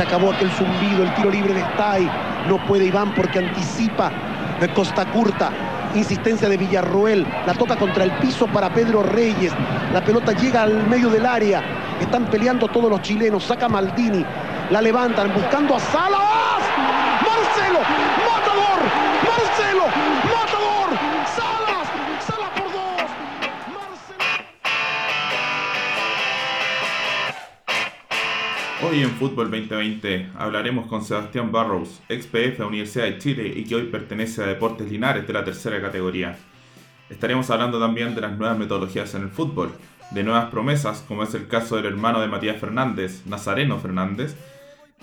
Se acabó aquel zumbido, el tiro libre de Stay. No puede Iván porque anticipa de Costa Curta. Insistencia de Villarroel. La toca contra el piso para Pedro Reyes. La pelota llega al medio del área. Están peleando todos los chilenos. Saca Maldini. La levantan buscando a Salas. Marcelo. Hoy en Fútbol 2020 hablaremos con Sebastián Barrows, ex PF de Universidad de Chile y que hoy pertenece a Deportes Linares de la tercera categoría. Estaremos hablando también de las nuevas metodologías en el fútbol, de nuevas promesas como es el caso del hermano de Matías Fernández, Nazareno Fernández.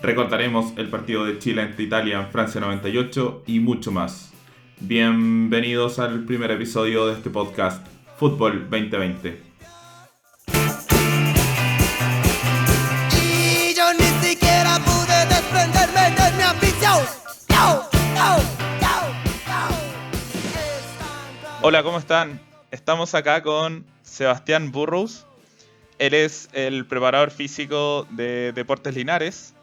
Recordaremos el partido de Chile ante Italia en Francia 98 y mucho más. Bienvenidos al primer episodio de este podcast, Fútbol 2020. Hola, ¿cómo están? Estamos acá con Sebastián Burrows. Él es el preparador físico de Deportes Linares,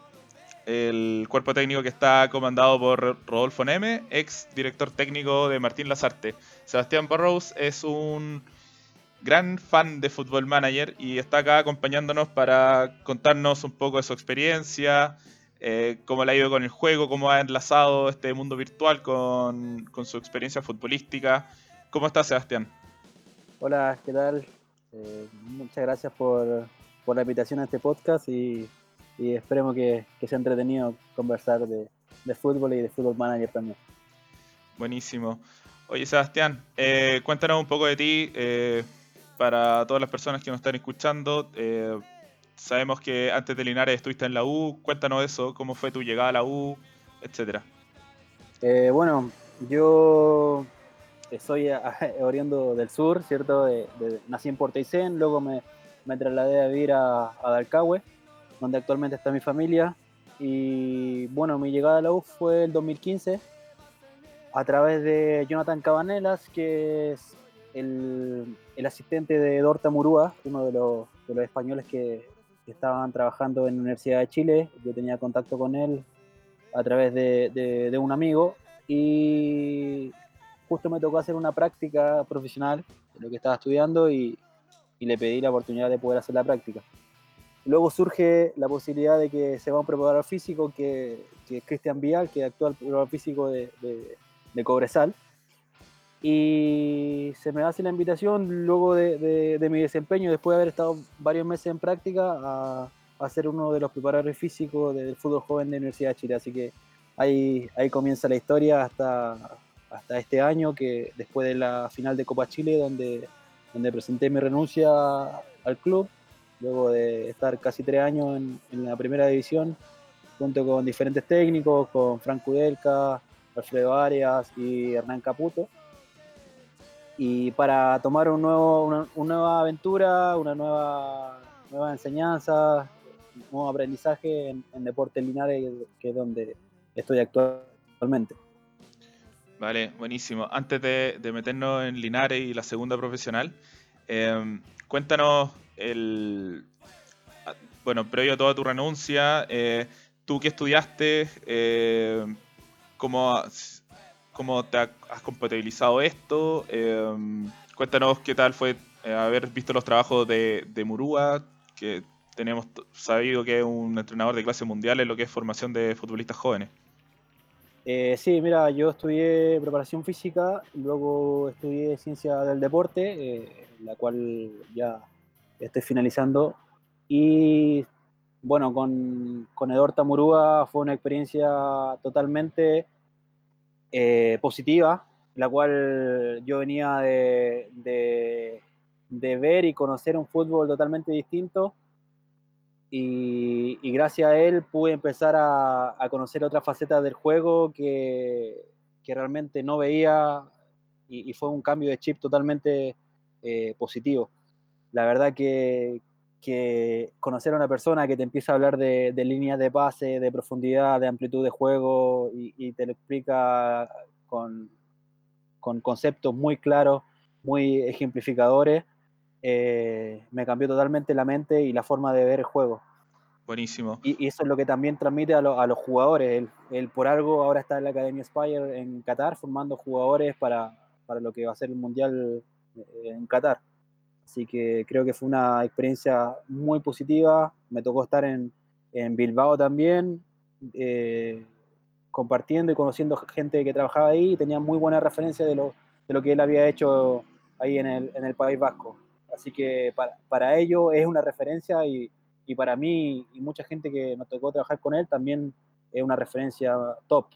el cuerpo técnico que está comandado por Rodolfo Neme, ex director técnico de Martín Lazarte. Sebastián Burrows es un gran fan de Football Manager y está acá acompañándonos para contarnos un poco de su experiencia, eh, cómo le ha ido con el juego, cómo ha enlazado este mundo virtual con, con su experiencia futbolística. ¿Cómo estás, Sebastián? Hola, ¿qué tal? Eh, muchas gracias por, por la invitación a este podcast y, y esperemos que, que sea entretenido conversar de, de fútbol y de fútbol manager también. Buenísimo. Oye, Sebastián, eh, cuéntanos un poco de ti eh, para todas las personas que nos están escuchando. Sabemos que antes de Linares estuviste en la U. Cuéntanos eso, cómo fue tu llegada a la U, etcétera. Bueno, yo soy oriundo del sur, ¿cierto? Nací en Puerto luego me, trasladé a vivir a, a donde actualmente está mi familia. Y bueno, mi llegada a la U fue el 2015 a través de Jonathan Cabanelas, que es el, el asistente de Dorta Murúa, uno de los, de los españoles que, que estaban trabajando en la Universidad de Chile. Yo tenía contacto con él a través de, de- de un amigo y justo me tocó hacer una práctica profesional de lo que estaba estudiando y, y le pedí la oportunidad de poder hacer la práctica. Luego surge la posibilidad de que se va un preparador físico que, que es Cristian Vial, que es actual preparador físico de, de, de Cobresal. Y se me hace la invitación luego de- de mi desempeño, después de haber estado varios meses en práctica, a, a ser uno de los preparadores físicos del fútbol joven de la Universidad de Chile. Así que ahí, ahí comienza la historia hasta, hasta este año, que después de la final de Copa Chile, donde, donde presenté mi renuncia al club, luego de estar casi tres años en, la primera división, junto con diferentes técnicos, con Frank Kudelka, Alfredo Arias y Hernán Caputo. Y para tomar un nuevo, una, una nueva aventura, una nueva, nueva enseñanza, un nuevo aprendizaje en, en Deportes Linares, que es donde estoy actualmente. Vale, buenísimo. Antes de, meternos en Linares y la segunda profesional, eh, cuéntanos el. ah, Bueno, previo a toda tu renuncia, eh, tú que estudiaste, eh, ¿cómo, cómo te ha- has compatibilizado esto? Eh, cuéntanos qué tal fue eh, haber visto los trabajos de, de Murúa, que tenemos sabido que es un entrenador de clase mundial en lo que es formación de futbolistas jóvenes. Eh, sí, mira, yo estudié preparación física, luego estudié ciencia del deporte, eh, la cual ya estoy finalizando. Y bueno, con, con Edorta Murúa fue una experiencia totalmente eh, positiva, la cual yo venía de, de- de ver y conocer un fútbol totalmente distinto. Y, y gracias a él pude empezar a, a conocer otras facetas del juego que, que realmente no veía y, y fue un cambio de chip totalmente eh, positivo. La verdad que, que conocer a una persona que te empieza a hablar de, de líneas de pase, de profundidad, de amplitud de juego y, y te lo explica con, con conceptos muy claros, muy ejemplificadores, eh, me cambió totalmente la mente y la forma de ver el juego. Buenísimo. Y, y eso es lo que también transmite a, lo- a los jugadores. Él, él por algo ahora está en la Academia Spire en Qatar formando jugadores para, para lo que va a ser el Mundial eh, en Qatar. Así que creo que fue una experiencia muy positiva. Me tocó estar en, en Bilbao también, eh, compartiendo y conociendo gente que trabajaba ahí y tenía muy buena referencia de lo, de lo que él había hecho ahí en el, en el País Vasco. Así que para, para ellos es una referencia y, para mí y mucha gente que nos tocó trabajar con él también es una referencia top.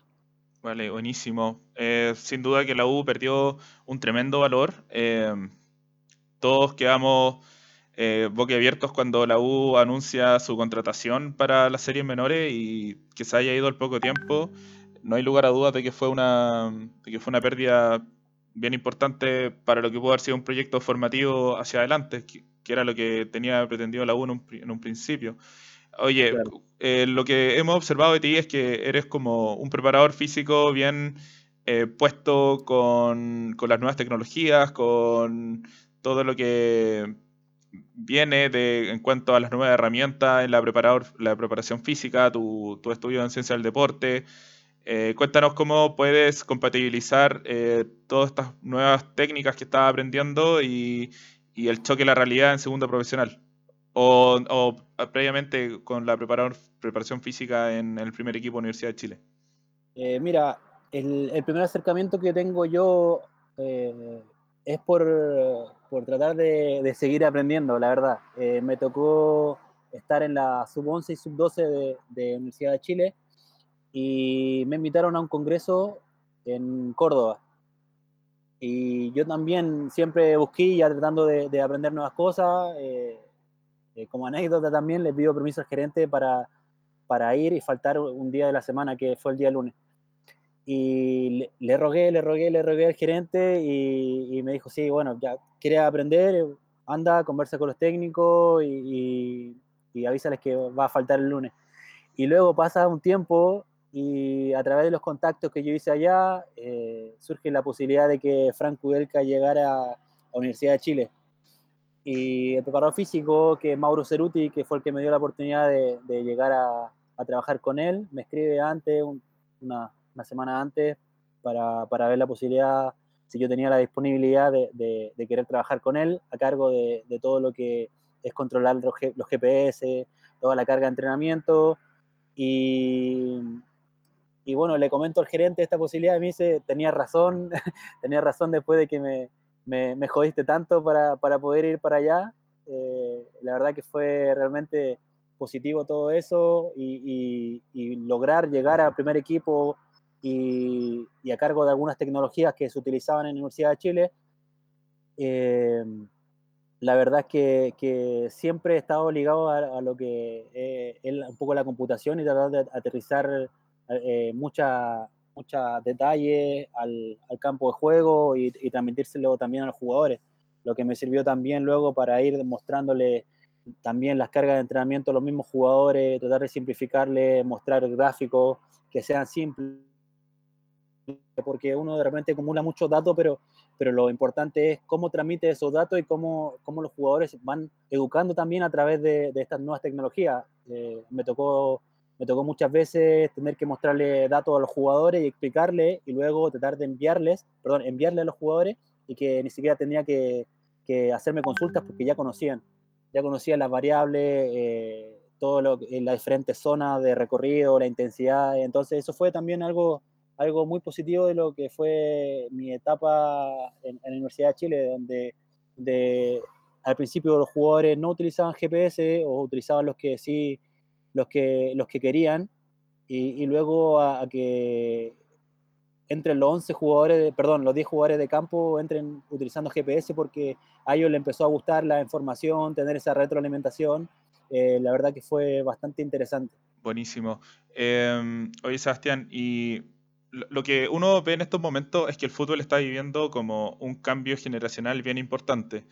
Vale, buenísimo. Eh, sin duda que la U perdió un tremendo valor. Eh, todos quedamos eh, boquiabiertos cuando la U anuncia su contratación para las series menores y que se haya ido al poco tiempo. No hay lugar a dudas de que fue una, de que fue una pérdida bien importante para lo que pudo haber sido un proyecto formativo hacia adelante, que, que era lo que tenía pretendido la U en un, en un principio. Oye, Claro. eh, lo que hemos observado de ti es que eres como un preparador físico bien eh, puesto con, con las nuevas tecnologías, con todo lo que viene de, en cuanto a las nuevas herramientas en la, preparador, la preparación física, tu, tu estudio en ciencia del deporte. Eh, cuéntanos cómo puedes compatibilizar eh, todas estas nuevas técnicas que estás aprendiendo y, el choque a la realidad en segundo profesional. O, o previamente con la preparación física en el primer equipo Universidad de Chile. Eh, mira, el, primer acercamiento que tengo yo eh, es por, por tratar de, de seguir aprendiendo, la verdad. Me tocó estar en la sub-11 y sub-12 de, de Universidad de Chile y me invitaron a un congreso en Córdoba. Y yo también siempre busqué ya tratando de, de aprender nuevas cosas. eh, eh, como anécdota también le pido permiso al gerente para, para ir y faltar un día de la semana, que fue el día lunes. Y le, le rogué, le rogué, le rogué al gerente y, y me dijo, sí, bueno, ya quieres aprender, anda, conversa con los técnicos y, y, y avísales que va a faltar el lunes. Y luego pasa un tiempo y a través de los contactos que yo hice allá, eh, surge la posibilidad de que Frank Kudelka llegara a la Universidad de Chile. Y el preparador físico, que es Mauro Ceruti, que fue el que me dio la oportunidad de, de llegar a, a, trabajar con él, me escribe antes, un, una, una, semana antes, para, para, ver la posibilidad, si yo tenía la disponibilidad de, de, de querer trabajar con él, a cargo de, todo lo que es controlar los, los GPS, toda la carga de entrenamiento. Y, y bueno, le comento al gerente esta posibilidad y me dice, tenía razón, tenía razón después de que me, me, me jodiste tanto para, para, poder ir para allá. Eh, la verdad que fue realmente positivo todo eso y, y, y lograr llegar al primer equipo y, y, a cargo de algunas tecnologías que se utilizaban en la Universidad de Chile. Eh, la verdad es que, que, siempre he estado ligado a, a lo que eh, es un poco la computación y tratar de aterrizar eh, mucha, muchos detalles al, al, campo de juego y, y, transmitírselo también a los jugadores, lo que me sirvió también luego para ir mostrándole también las cargas de entrenamiento a los mismos jugadores, tratar de simplificarle, mostrar gráficos que sean simples, porque uno de repente acumula muchos datos, pero, pero lo importante es cómo transmite esos datos y cómo, cómo los jugadores van educando también a través de, de estas nuevas tecnologías. Eh, me tocó me tocó muchas veces tener que mostrarle datos a los jugadores y explicarle y luego tratar de enviarles, perdón, enviarle a los jugadores y que ni siquiera tenía que, que hacerme consultas porque ya conocían, ya conocían las variables, eh, todo lo, en las diferentes zonas de recorrido, la intensidad, entonces eso fue también algo, algo muy positivo de lo que fue mi etapa en, en la Universidad de Chile, donde, donde al principio los jugadores no utilizaban GPS o utilizaban los que sí los que, los que querían y, luego a, a, que entren los 11 jugadores, de, perdón, los 10 jugadores de campo entren utilizando GPS porque a ellos les empezó a gustar la información, tener esa retroalimentación. Eh, la verdad que fue bastante interesante. Buenísimo. Eh, oye, Sebastián, y lo que uno ve en estos momentos es que el fútbol está viviendo como un cambio generacional bien importante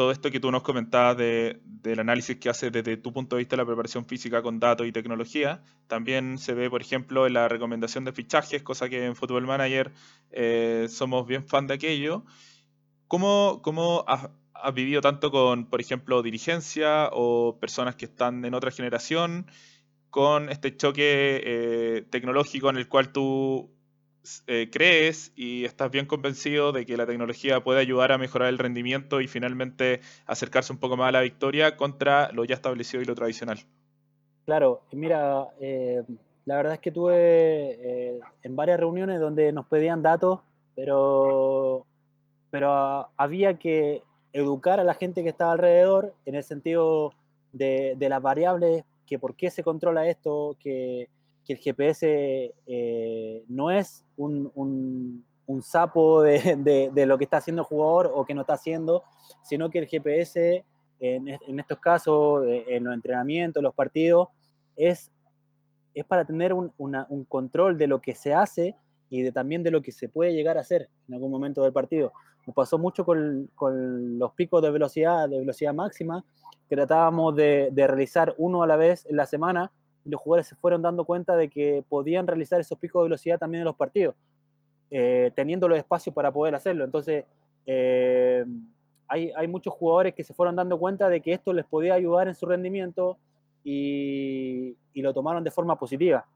todo esto que tú nos comentabas de, del análisis que haces desde tu punto de vista de la preparación física con datos y tecnología, también se ve, por ejemplo, en la recomendación de fichajes, cosa que en Football Manager eh, somos bien fan de aquello. ¿Cómo, has vivido tanto con, por ejemplo, dirigencia o personas que están en otra generación, con este choque eh, tecnológico en el cual tú eh, crees y estás bien convencido de que la tecnología puede ayudar a mejorar el rendimiento y finalmente acercarse un poco más a la victoria contra lo ya establecido y lo tradicional. Claro, mira, eh, la verdad es que tuve en varias reuniones donde nos pedían datos, pero, pero había que educar a la gente que estaba alrededor en el sentido de, de las variables que por qué se controla esto, que, que el GPS eh, no es un, un, un sapo de, de, de, lo que está haciendo el jugador o que no está haciendo, sino que el GPS en, en estos casos, eh, en los entrenamientos, los partidos, es, es para tener un, una, un, control de lo que se hace y de, también de lo que se puede llegar a hacer en algún momento del partido. Nos pasó mucho con, con los picos de velocidad, de velocidad máxima, que tratábamos de, de, realizar uno a la vez en la semana, los jugadores se fueron dando cuenta de que podían realizar esos picos de velocidad también en los partidos, eh, teniendo los espacios para poder hacerlo. Entonces, eh, hay, muchos jugadores que se fueron dando cuenta de que esto les podía ayudar en su rendimiento y, y lo tomaron de forma positiva.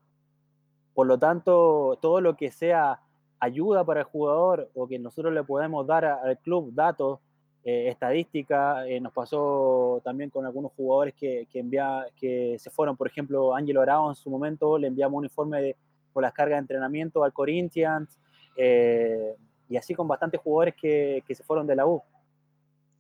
Por lo tanto, todo lo que sea ayuda para el jugador o que nosotros le podemos dar al club datos eh, estadística. Eh, nos pasó también con algunos jugadores que, que, envía, que se fueron, por ejemplo, Ángelo Arao en su momento, le enviamos un informe de, por las cargas de entrenamiento al Corinthians, eh, y así con bastantes jugadores que, que, se fueron de la U.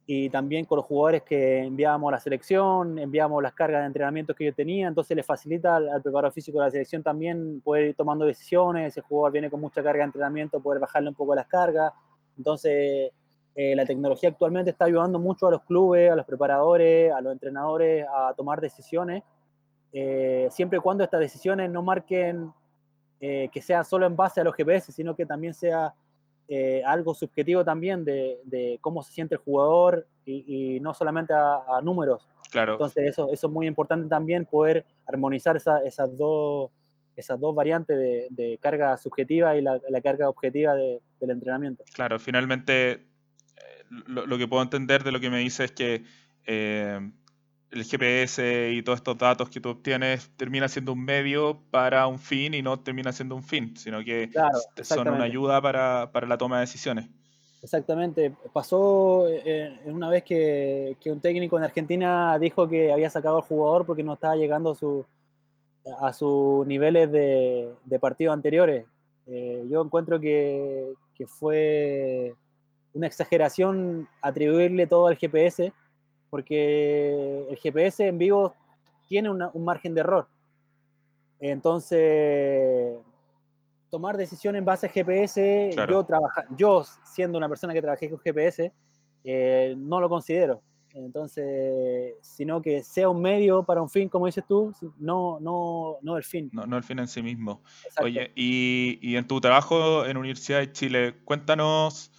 Y también con los jugadores que enviábamos a la selección, enviamos las cargas de entrenamiento que yo tenía, entonces le facilita al, al preparador físico de la selección también poder ir tomando decisiones, ese jugador viene con mucha carga de entrenamiento, poder bajarle un poco las cargas, entonces eh, la tecnología actualmente está ayudando mucho a los clubes, a los preparadores, a los entrenadores a tomar decisiones, eh, siempre y cuando estas decisiones no marquen eh, que sea solo en base a los GPS, sino que también sea eh, algo subjetivo también de, de, cómo se siente el jugador y, y no solamente a, a, números. Claro. Entonces eso, eso es muy importante también, poder armonizar esa, esas, dos, esas dos variantes de, de carga subjetiva y la, la carga objetiva de, del entrenamiento. Claro, finalmente lo, lo, que puedo entender de lo que me dice es que eh, el GPS y todos estos datos que tú obtienes termina siendo un medio para un fin y no termina siendo un fin, sino que claro, son una ayuda para, para, la toma de decisiones. Exactamente. Pasó eh, una vez que, que, un técnico en Argentina dijo que había sacado al jugador porque no estaba llegando a, su, a sus niveles de, de partidos anteriores. Eh, yo encuentro que, que fue una exageración atribuirle todo al GPS, porque el GPS en vivo tiene una, un margen de error. Entonces, tomar decisiones en base a GPS, claro. yo, trabaja, yo siendo una persona que trabajé con GPS, eh, no lo considero. Entonces, sino que sea un medio para un fin, como dices tú, no, no, no el fin. No, no el fin en sí mismo. Exacto. Oye, y, y, en tu trabajo en Universidad de Chile, cuéntanos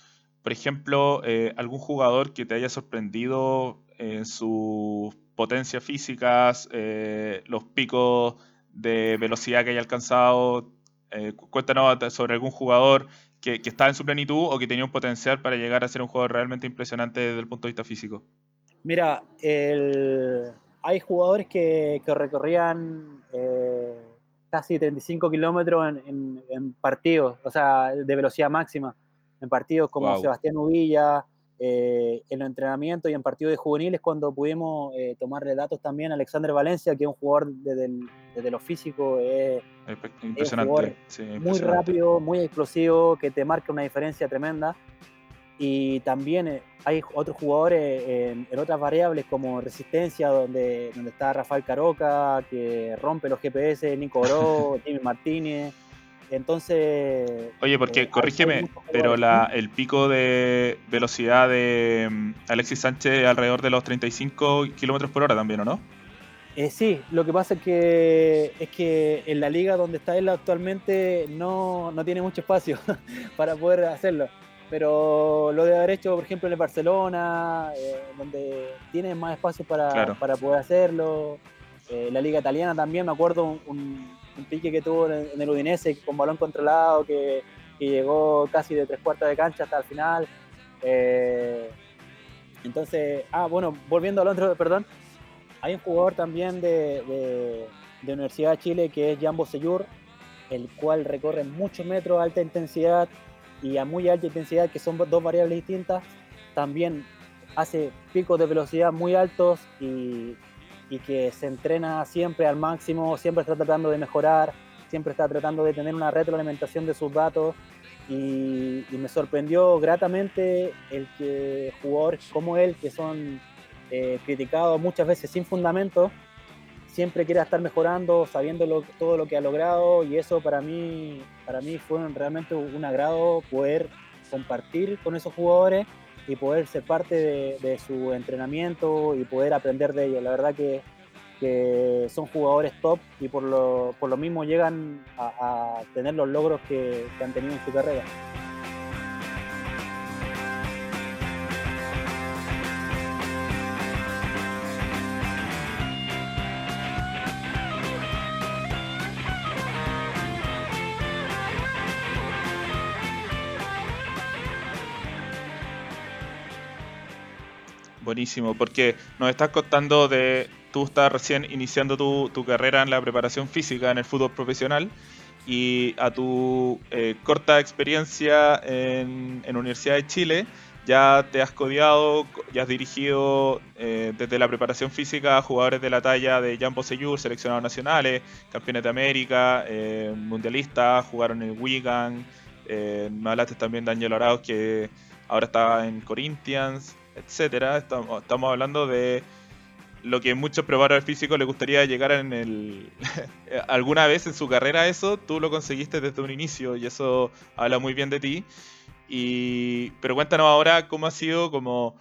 por ejemplo, eh, algún jugador que te haya sorprendido en sus potencias físicas, eh, los picos de velocidad que haya alcanzado. Eh, cuéntanos sobre algún jugador que, que estaba en su plenitud o que tenía un potencial para llegar a ser un jugador realmente impresionante desde el punto de vista físico. Mira, el... hay jugadores que, recorrían eh, casi 35 kilómetros en, en, en, partidos, o sea, de velocidad máxima en partidos como wow. Sebastián Uvilla, eh, en los entrenamientos y en partidos de juveniles cuando pudimos eh, tomarle datos también a Alexander Valencia, que es un jugador desde, el, desde lo físico, eh, impresionante, es sí, impresionante, muy rápido, muy explosivo, que te marca una diferencia tremenda. Y también eh, hay otros jugadores en, en, otras variables como resistencia, donde, donde está Rafael Caroca, que rompe los GPS, Nico Oro, Jimmy Martínez. Entonces. Oye, porque eh, corrígeme, pero la, el pico de velocidad de um, Alexis Sánchez alrededor de los 35 kilómetros por hora también, ¿o no? Eh, sí, lo que pasa es que, es que en la liga donde está él actualmente no, no tiene mucho espacio para poder hacerlo. Pero lo de haber hecho, por ejemplo, en el Barcelona, eh, donde tiene más espacio para, claro. para poder hacerlo. Eh, la liga italiana también, me acuerdo un, un un pique que tuvo en, el Udinese con balón controlado, que, llegó casi de tres cuartas de cancha hasta el final. Eh, Entonces, ah, bueno, volviendo al otro, perdón, hay un jugador también de Universidad de Chile que es Jambo Seyur, el cual recorre muchos metros a alta intensidad y a muy alta intensidad, que son dos variables distintas. También hace picos de velocidad muy altos y, y que se entrena siempre al máximo, siempre está tratando de mejorar, siempre está tratando de tener una retroalimentación de sus datos. Y, y me sorprendió gratamente el que jugadores como él, que son eh, criticados muchas veces sin fundamento, siempre quiera estar mejorando, sabiendo lo, todo lo que ha logrado. Y eso para mí, para mí fue realmente un agrado poder compartir con esos jugadores y poder ser parte de, su entrenamiento y poder aprender de ellos. La verdad que son jugadores top y por lo, por lo mismo llegan a, a tener los logros que han tenido en su carrera. Buenísimo, porque nos estás contando de tú estás recién iniciando tu, tu, carrera en la preparación física en el fútbol profesional y a tu eh, corta experiencia en, en, Universidad de Chile ya te has codiado, ya has dirigido eh, desde la preparación física a jugadores de la talla de Jan Boseyur, seleccionados nacionales, campeones de América, eh, mundialistas, jugaron en Wigan, eh, me hablaste también de Ángel Arauz que ahora está en Corinthians, etcétera. Estamos, estamos hablando de lo que muchos preparadores físicos les gustaría llegar en el alguna vez en su carrera eso, tú lo conseguiste desde un inicio y eso habla muy bien de ti. Y pero cuéntanos ahora cómo ha sido como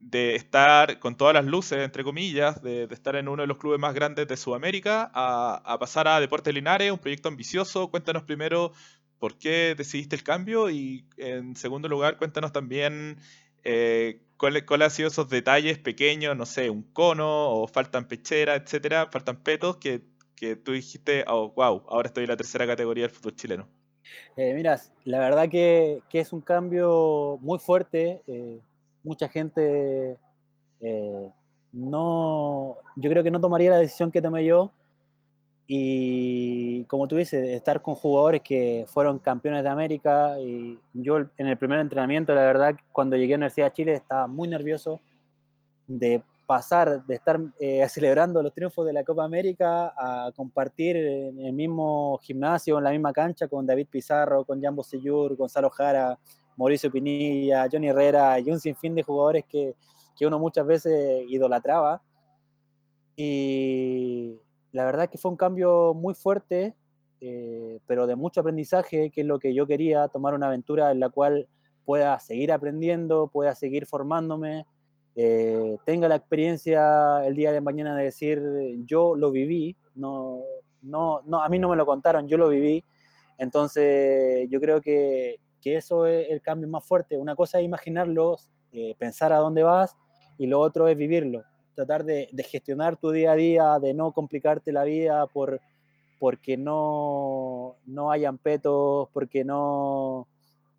de estar con todas las luces, entre comillas, de, de estar en uno de los clubes más grandes de Sudamérica a, a, pasar a Deportes Linares, un proyecto ambicioso. Cuéntanos primero por qué decidiste el cambio y en segundo lugar cuéntanos también eh, ¿cuáles cuál han sido esos detalles pequeños? No sé, un cono o faltan pecheras, etcétera, faltan petos que, que tú dijiste, oh, wow, ahora estoy en la tercera categoría del fútbol chileno. Eh, mira, la verdad que, que, es un cambio muy fuerte. Eh, mucha gente no, yo creo que no tomaría la decisión que tomé yo y como tú dices, estar con jugadores que fueron campeones de América y yo en el primer entrenamiento, la verdad, cuando llegué a la Universidad de Chile estaba muy nervioso de pasar, de estar eh, celebrando los triunfos de la Copa América a compartir en el mismo gimnasio, en la misma cancha con David Pizarro, con Jambo Seyur, Gonzalo Jara, Mauricio Pinilla, Johnny Herrera y un sinfín de jugadores que, que uno muchas veces idolatraba. Y la verdad que fue un cambio muy fuerte, eh, pero de mucho aprendizaje, que es lo que yo quería, tomar una aventura en la cual pueda seguir aprendiendo, pueda seguir formándome, eh, tenga la experiencia el día de mañana de decir, yo lo viví, no, no, no, a mí no me lo contaron, yo lo viví, entonces yo creo que, que eso es el cambio más fuerte. Una cosa es imaginarlo, eh, pensar a dónde vas, y lo otro es vivirlo tratar de, de, gestionar tu día a día, de no complicarte la vida por, porque no, no hayan petos, porque no,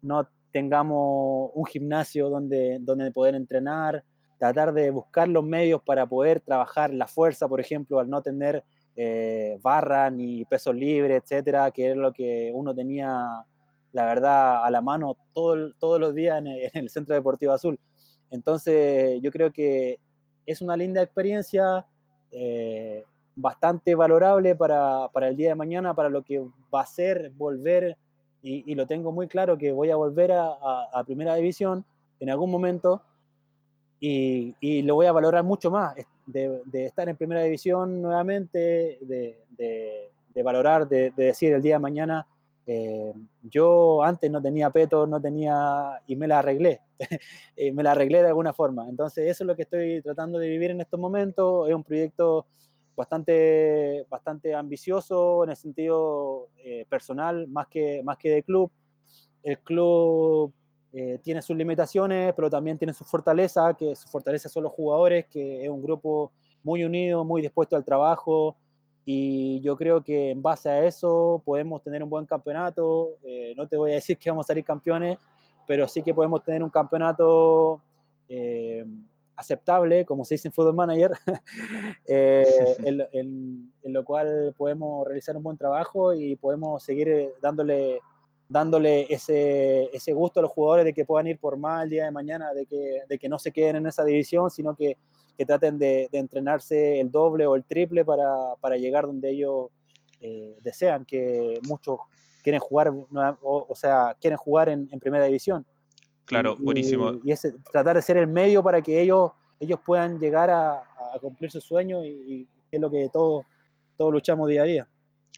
no tengamos un gimnasio donde, donde poder entrenar, tratar de buscar los medios para poder trabajar la fuerza, por ejemplo, al no tener eh, barra ni pesos libres, etcétera, que es lo que uno tenía, la verdad, a la mano todo, todos los días en el, en el Centro Deportivo Azul. Entonces, yo creo que es una linda experiencia, eh, bastante valorable para, para, el día de mañana, para lo que va a ser volver, y, y lo tengo muy claro que voy a volver a, a, Primera División en algún momento, y, y, lo voy a valorar mucho más, de, de estar en Primera División nuevamente, de, de valorar, de, decir el día de mañana, eh, yo antes no tenía peto, no tenía, y me la arreglé, me la arreglé de alguna forma. Entonces eso es lo que estoy tratando de vivir en estos momentos. Es un proyecto bastante, bastante ambicioso en el sentido eh, personal, más que, más que de club. El club eh, tiene sus limitaciones, pero también tiene su fortaleza, que su fortaleza son los jugadores, que es un grupo muy unido, muy dispuesto al trabajo, y yo creo que en base a eso podemos tener un buen campeonato. Eh, no te voy a decir que vamos a salir campeones, pero sí que podemos tener un campeonato eh, aceptable, como se dice en Football Manager, eh, en, lo- en- en lo cual podemos realizar un buen trabajo y podemos seguir eh, dándole, dándole ese, ese gusto a los jugadores de que puedan ir por más el día de mañana, de que, de que no se queden en esa división, sino que, que traten de, de entrenarse el doble o el triple para, para llegar donde ellos eh, desean, que muchos quieren jugar, o, o sea, quieren jugar en, en primera división. Claro, Y- buenísimo. Y, ese, tratar de ser el medio para que ellos, ellos puedan llegar a, a cumplir sus sueños y, y es lo que todos, todos luchamos día a día.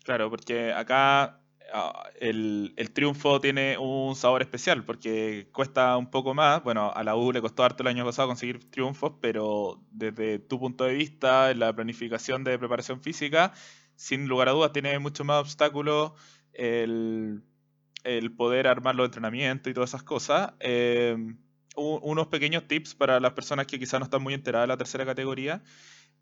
Claro, porque acá ah, el, triunfo tiene un sabor especial, porque cuesta un poco más. Bueno, a la U le costó harto el año pasado conseguir triunfos, pero desde tu punto de vista, en la planificación de preparación física, sin lugar a dudas, tiene mucho más obstáculos el, poder armar los entrenamientos y todas esas cosas. Eh, unos pequeños tips para las personas que quizás no están muy enteradas de la tercera categoría.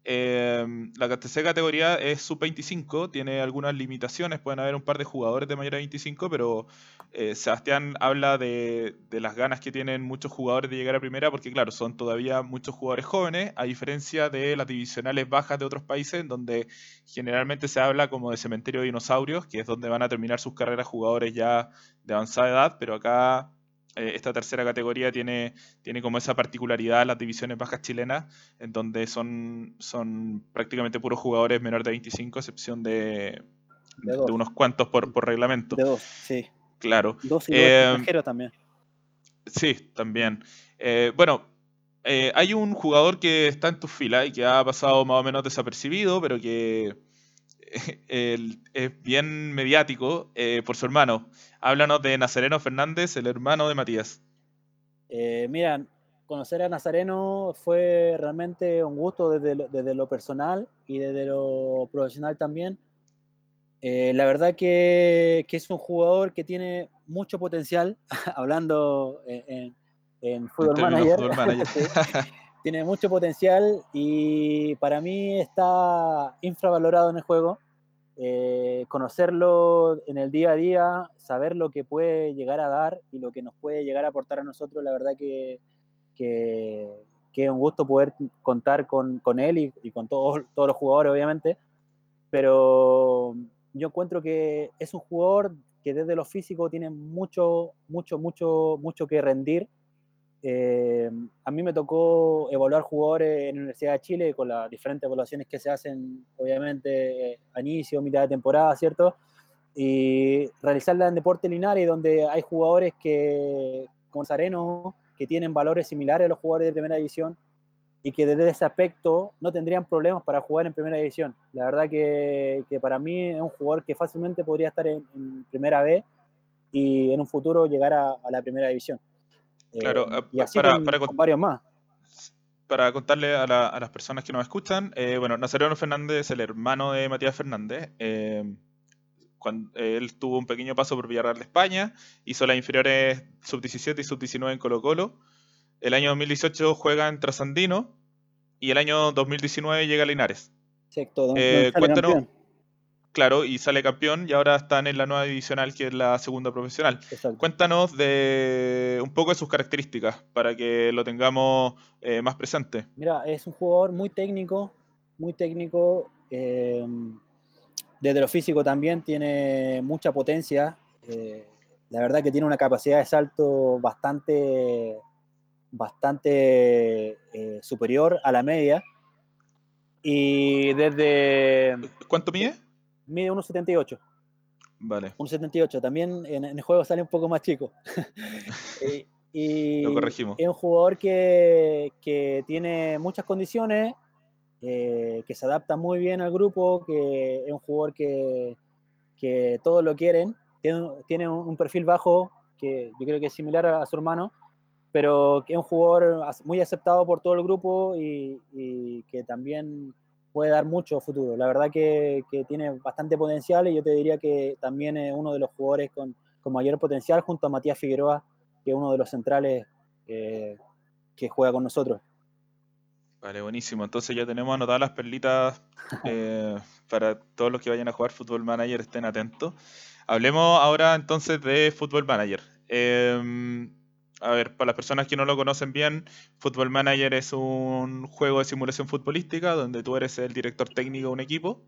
Eh, la tercera categoría es sub-25, tiene algunas limitaciones, pueden haber un par de jugadores de mayor de 25, pero eh, Sebastián habla de, de las ganas que tienen muchos jugadores de llegar a primera, porque claro, son todavía muchos jugadores jóvenes, a diferencia de las divisionales bajas de otros países, donde generalmente se habla como de cementerio de dinosaurios, que es donde van a terminar sus carreras jugadores ya de avanzada edad, pero acá eh, esta tercera categoría tiene, tiene como esa particularidad las divisiones bajas chilenas, en donde son, son prácticamente puros jugadores menores de 25, a excepción de, De de dos. unos cuantos por, por reglamento. De dos, sí. Claro, Dos y dos Eh, extranjeros también. sí, también. Eh, bueno, eh, hay un jugador que está en tus filas y que ha pasado más o menos desapercibido, pero que es bien mediático eh, por su hermano. Háblanos de Nazareno Fernández, el hermano de Matías. Eh, mira, conocer a Nazareno fue realmente un gusto desde lo, desde lo personal y desde lo profesional también. Eh, la verdad que, que es un jugador que tiene mucho potencial, hablando en, en, Football Manager. Football Manager. Sí. tiene mucho potencial y para mí está infravalorado en el juego. Eh, conocerlo en el día a día, saber lo que puede llegar a dar y lo que nos puede llegar a aportar a nosotros, la verdad que, que, es un gusto poder contar con, con él y, y con todos, todos los jugadores, obviamente. Pero yo encuentro que es un jugador que desde lo físico tiene mucho, mucho, mucho, mucho que rendir. Eh, a mí me tocó evaluar jugadores en la Universidad de Chile con las diferentes evaluaciones que se hacen, obviamente, a inicio, mitad de temporada, ¿cierto? Y realizarla en Deporte Linares, donde hay jugadores que, como Sareno, que tienen valores similares a los jugadores de primera división y que desde ese aspecto no tendrían problemas para jugar en primera división. La verdad que, que para mí es un jugador que fácilmente podría estar en, en primera B y en un futuro llegar a, a la primera división. Claro, Eh, y así para- con, para con cont- varios más. Para contarle a, la- a las personas que nos escuchan, eh, bueno, Nazareno Fernández es el hermano de Matías Fernández. eh, cuan- él tuvo un pequeño paso por Villarreal de España, hizo las inferiores sub-17 y sub-19 en Colo Colo. El año 2018 juega en Trasandino y el año 2019 llega a Linares. Exacto, don- Eh, don cuéntanos- campeón. Claro, y sale campeón y ahora están en la nueva divisional que es la segunda profesional. Exacto. Cuéntanos de un poco de sus características para que lo tengamos eh, más presente. Mira, es un jugador muy técnico, muy técnico. eh, desde lo físico también tiene mucha potencia. eh, la verdad que tiene una capacidad de salto bastante, bastante superior a la media. Y desde ¿Cuánto mide? Mide 1,78. Vale, 1,78. También en, en el juego sale un poco más chico. y, y Lo corregimos. Es un jugador que, que tiene muchas condiciones, eh, que se adapta muy bien al grupo, que es un jugador que, que todos lo quieren. Tiene, tiene un, un perfil bajo que yo creo que es similar a, a su hermano, pero que es un jugador muy aceptado por todo el grupo y, y que también puede dar mucho futuro. La verdad que, que tiene bastante potencial y yo te diría que también es uno de los jugadores con, con mayor potencial junto a Matías Figueroa, que es uno de los centrales eh, que juega con nosotros. vale, buenísimo. Entonces ya tenemos anotadas las perlitas eh, para todos los que vayan a jugar Football Manager, estén atentos. Hablemos ahora entonces de Football Manager. Eh, a ver, para las personas que no lo conocen bien, Football Manager es un juego de simulación futbolística donde tú eres el director técnico de un equipo.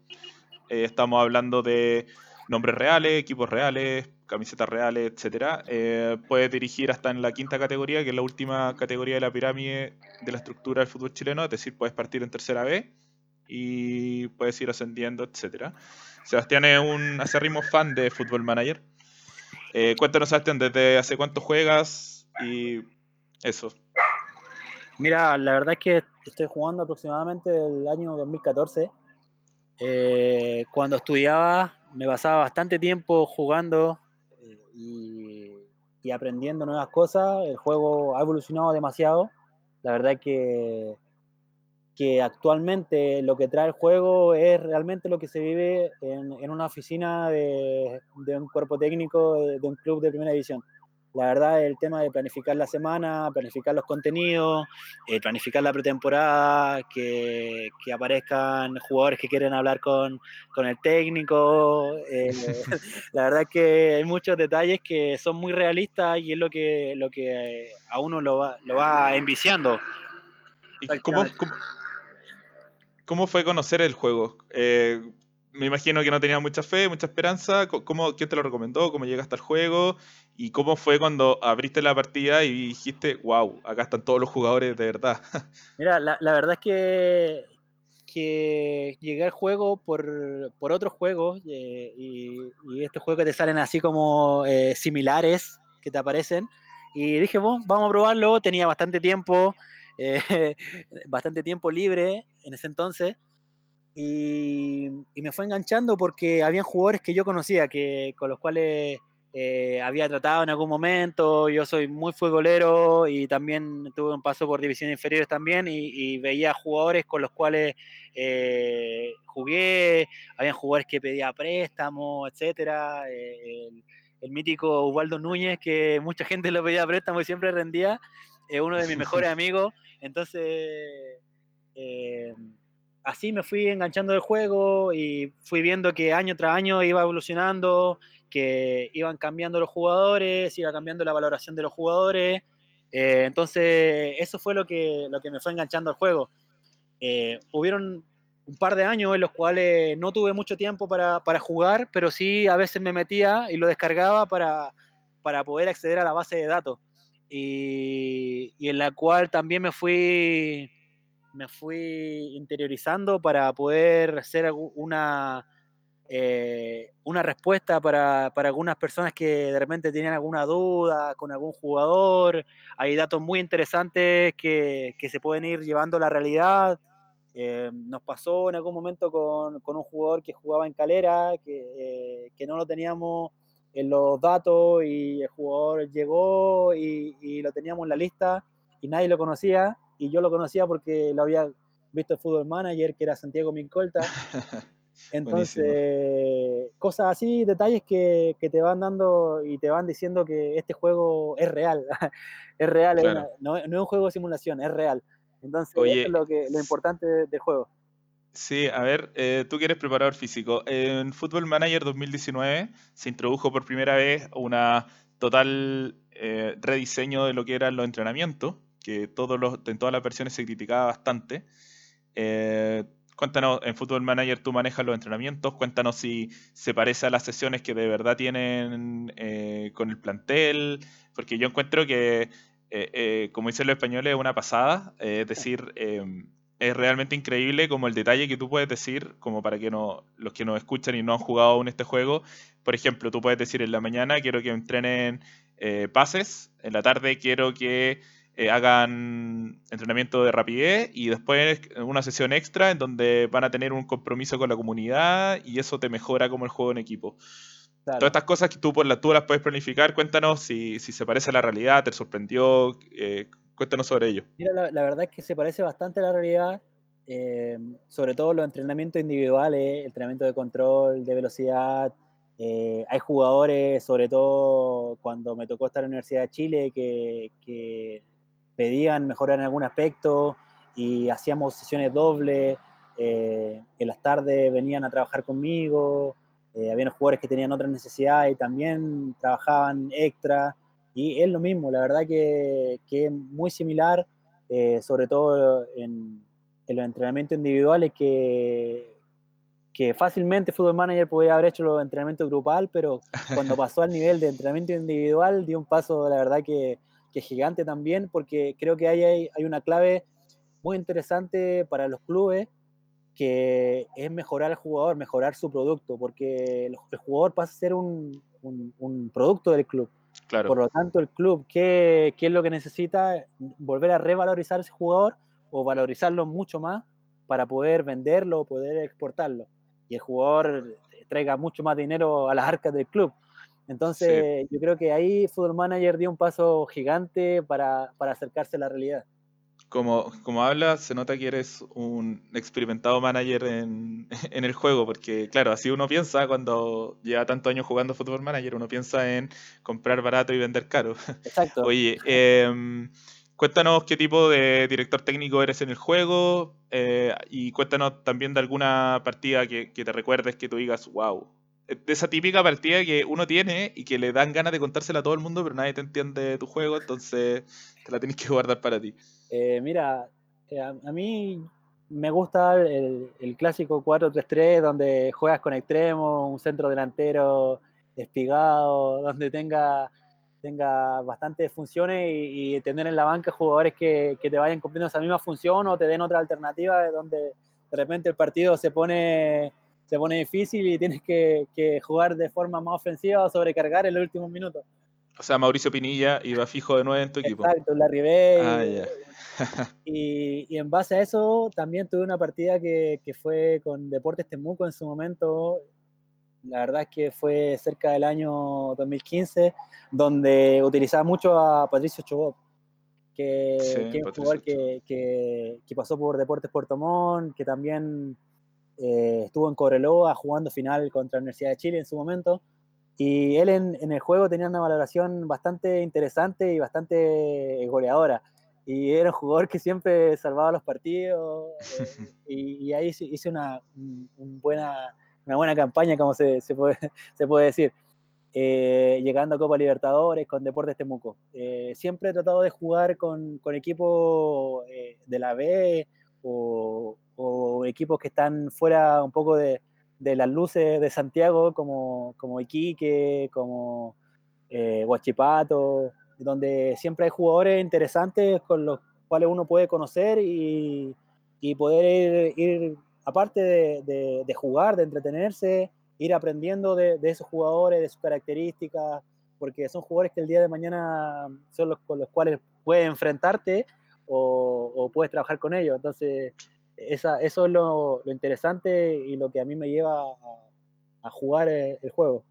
Eh, estamos hablando de nombres reales, equipos reales, camisetas reales, etcétera. Eh, puedes dirigir hasta en la quinta categoría, que es la última categoría de la pirámide de la estructura del fútbol chileno, es decir, puedes partir en tercera B y puedes ir ascendiendo, etcétera. Sebastián es un acérrimo fan de Football Manager. Eh, cuéntanos, Sebastián, desde hace cuánto juegas y eso. Mira, la verdad es que estoy jugando aproximadamente el año 2014. Eh, cuando estudiaba me pasaba bastante tiempo jugando eh, y, aprendiendo nuevas cosas. El juego ha evolucionado demasiado. La verdad es que, que actualmente lo que trae el juego es realmente lo que se vive en, en una oficina de, un cuerpo técnico de un club de primera división. La verdad, el tema de planificar la semana, planificar los contenidos, eh, planificar la pretemporada, que, que, aparezcan jugadores que quieren hablar con, con el técnico. Eh, la verdad es que hay muchos detalles que son muy realistas y es lo que, lo que a uno lo va, lo va enviciando. ¿Y cómo, cómo, cómo, fue conocer el juego? Eh, me imagino que no tenía mucha fe, mucha esperanza. ¿Cómo, ¿Quién te lo recomendó? ¿Cómo llegaste al juego? ¿Y cómo fue cuando abriste la partida y dijiste, wow, acá están todos los jugadores de verdad? Mira, la, verdad es que, que llegué al juego por, por otros juegos eh, y, y, estos juegos que te salen así como eh, similares que te aparecen. Y dije, bueno, vamos a probarlo. Tenía bastante tiempo, eh, bastante tiempo libre en ese entonces. Y, y, me fue enganchando porque habían jugadores que yo conocía, que, con los cuales eh, había tratado en algún momento. Yo soy muy futbolero y también tuve un paso por divisiones inferiores también y, y veía jugadores con los cuales eh, jugué, habían jugadores que pedía préstamo, etcétera. Eh, el, el, mítico Ubaldo Núñez, que mucha gente lo pedía préstamo y siempre rendía, es uno de mis mejores amigos. Entonces así me fui enganchando el juego y fui viendo que año tras año iba evolucionando, que iban cambiando los jugadores, iba cambiando la valoración de los jugadores. Eh, entonces, eso fue lo que, lo que me fue enganchando al juego. Eh, hubieron un par de años en los cuales no tuve mucho tiempo para, para, jugar, pero sí a veces me metía y lo descargaba para, para poder acceder a la base de datos. Y en la cual también me fui me fui interiorizando para poder hacer una, eh, una respuesta para, para, algunas personas que de repente tenían alguna duda con algún jugador. Hay datos muy interesantes que, que se pueden ir llevando a la realidad. Eh, nos pasó en algún momento con, con, un jugador que jugaba en Calera, que, eh, que, no lo teníamos en los datos y el jugador llegó y, y lo teníamos en la lista y nadie lo conocía y yo lo conocía porque lo había visto el Fútbol Manager, que era Santiago Mincolta. Entonces, cosas así, detalles que, que, te van dando y te van diciendo que este juego es real. es real, claro. es una, no, no, es un juego de simulación, es real. Entonces, Oye, eso es lo, que, lo importante del de juego. Sí, a ver, eh, tú que eres preparador físico. En Football Manager 2019 se introdujo por primera vez una total eh, rediseño de lo que eran los entrenamientos que todos los, en todas las versiones se criticaba bastante. Eh, cuéntanos, en Football Manager tú manejas los entrenamientos, cuéntanos si se parece a las sesiones que de verdad tienen eh, con el plantel, porque yo encuentro que, eh, como dicen los españoles, es una pasada, es decir, em, es realmente increíble como el detalle que tú puedes decir, como para que no, los que nos escuchan y no han jugado aún este juego, por ejemplo, tú puedes decir en la mañana quiero que entrenen pases, en la tarde quiero que eh, hagan entrenamiento de rapidez y después una sesión extra en donde van a tener un compromiso con la comunidad y eso te mejora como el juego en equipo. Claro. Todas estas cosas que tú, por la, tú las puedes planificar, cuéntanos si, si se parece a la realidad, te sorprendió, eh, cuéntanos sobre ello. Mira, la, la, verdad es que se parece bastante a la realidad, eh, sobre todo los entrenamientos individuales, entrenamiento de control, de velocidad. Eh, hay jugadores, sobre todo cuando me tocó estar en la Universidad de Chile, que, que pedían mejorar en algún aspecto y hacíamos sesiones dobles. Eh, en las tardes venían a trabajar conmigo, eh, había jugadores que tenían otras necesidades y también trabajaban extra. Y es lo mismo, la verdad que, que es muy similar, eh, sobre todo en, en los entrenamientos individuales, que, que fácilmente Football Manager podía haber hecho los entrenamientos grupal, pero cuando pasó al nivel de entrenamiento individual dio un paso, la verdad que, que gigante también, porque creo que ahí hay, hay una clave muy interesante para los clubes, que es mejorar al jugador, mejorar su producto, porque el, el jugador pasa a ser un, un, un producto del club. Claro. Por lo tanto, el club, ¿qué, ¿qué, es lo que necesita? Volver a revalorizar ese jugador o valorizarlo mucho más para poder venderlo o poder exportarlo. Y el jugador traiga mucho más dinero a las arcas del club. Entonces, sí. yo creo que ahí Football Manager dio un paso gigante para, para acercarse a la realidad. Como, como hablas, se nota que eres un experimentado manager en, en, el juego, porque claro, así uno piensa cuando lleva tantos años jugando Football Manager, uno piensa en comprar barato y vender caro. Exacto. Oye, eh, cuéntanos qué tipo de director técnico eres en el juego eh, y cuéntanos también de alguna partida que, que te recuerdes que tú digas, wow, de esa típica partida que uno tiene y que le dan ganas de contársela a todo el mundo, pero nadie te entiende tu juego, entonces te la tienes que guardar para ti. Eh, mira, eh, a, mí me gusta el, el clásico 4-3-3 donde juegas con extremo, un centro delantero espigado, donde tenga, tenga bastantes funciones y, y, tener en la banca jugadores que, que, te vayan cumpliendo esa misma función o te den otra alternativa donde de repente el partido se pone se pone difícil y tienes que, que, jugar de forma más ofensiva o sobrecargar en los últimos minutos. O sea, Mauricio Pinilla iba fijo de nuevo en tu equipo. Exacto, la Ribey. Ah, yeah. y, y, en base a eso también tuve una partida que, que, fue con Deportes Temuco en su momento. La verdad es que fue cerca del año 2015, donde utilizaba mucho a Patricio Chobot, que, sí, que es un jugador que, que, pasó por Deportes Puerto Montt, que también eh, estuvo en Cobreloa jugando final contra la Universidad de Chile en su momento. Y él en, en, el juego tenía una valoración bastante interesante y bastante goleadora. Y era un jugador que siempre salvaba los partidos. Eh, y, y, ahí hice una, un buena, una buena campaña, como se, se, puede, se puede decir. Eh, llegando a Copa Libertadores con Deportes Temuco. Eh, siempre he tratado de jugar con, con equipos de la B o, o equipos que están fuera un poco de, de las luces de Santiago, como, como Iquique, como eh, Huachipato, donde siempre hay jugadores interesantes con los cuales uno puede conocer y, y poder ir, ir aparte de, de, de, jugar, de entretenerse, ir aprendiendo de, de, esos jugadores, de sus características, porque son jugadores que el día de mañana son los con los cuales puedes enfrentarte o, o puedes trabajar con ellos. Entonces, esa, eso es lo, interesante y lo que a mí me lleva a, jugar el, el, juego.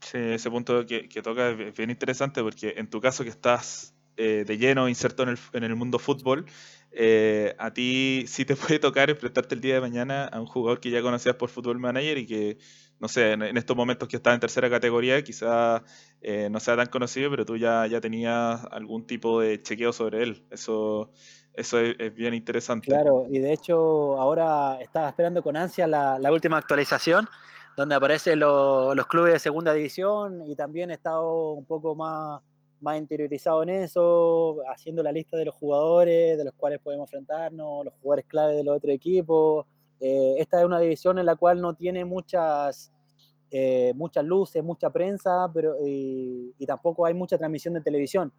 Sí, ese punto que, toca es bien interesante porque en tu caso que estás eh, de lleno inserto en el, en el mundo fútbol, eh, a ti sí te puede tocar enfrentarte el día de mañana a un jugador que ya conocías por Football Manager y que, no sé, en, en estos momentos que está en tercera categoría, quizá eh, no sea tan conocido, pero tú ya, ya tenías algún tipo de chequeo sobre él. Eso, eso es, es, bien interesante. Claro, y de hecho ahora estaba esperando con ansia la, la última actualización, donde aparecen lo, los clubes de segunda división y también he estado un poco más, interiorizado en eso, haciendo la lista de los jugadores de los cuales podemos enfrentarnos, los jugadores clave de los otros equipos. Eh, esta es una división en la cual no tiene muchas, eh, muchas luces, mucha prensa, pero y tampoco hay mucha transmisión de televisión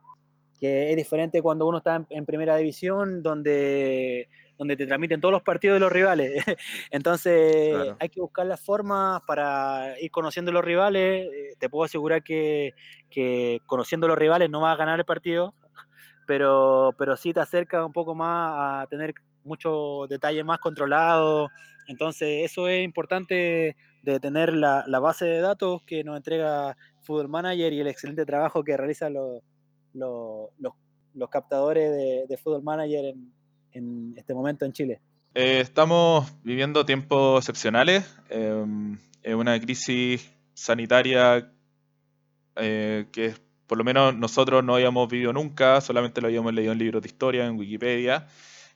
que es diferente cuando uno está en, en, primera división, donde, donde te transmiten todos los partidos de los rivales. Entonces claro. hay que buscar las formas para ir conociendo los rivales. Eh, te puedo asegurar que, que conociendo los rivales no vas a ganar el partido, pero, pero sí te acerca un poco más a tener muchos detalles más controlados. Entonces eso es importante de tener la, la base de datos que nos entrega Football Manager y el excelente trabajo que realizan los los, los, los captadores de, de, Football Manager en, en, este momento en Chile? Eh, estamos viviendo tiempos excepcionales, eh, una crisis sanitaria eh, que por lo menos nosotros no habíamos vivido nunca, solamente lo habíamos leído en libros de historia, en Wikipedia.